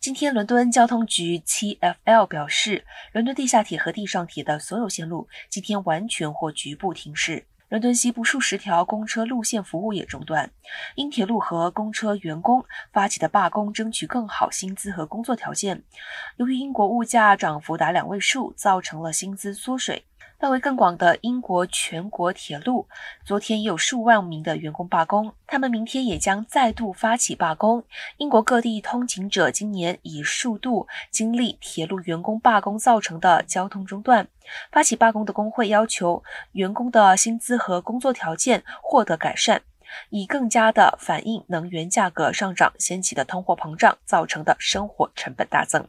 今天，伦敦交通局 （TfL） 表示，伦敦地下铁和地上铁的所有线路今天完全或局部停驶。伦敦西部数十条公车路线服务也中断，因铁路和公车员工发起的罢工，争取更好薪资和工作条件。由于英国物价涨幅达两位数，造成了薪资缩水。范围更广的英国全国铁路，昨天也有数万名的员工罢工，他们明天也将再度发起罢工。英国各地通勤者今年已数度经历铁路员工罢工造成的交通中断。发起罢工的工会要求员工的薪资和工作条件获得改善，以更加的反映能源价格上涨掀起的通货膨胀造成的生活成本大增。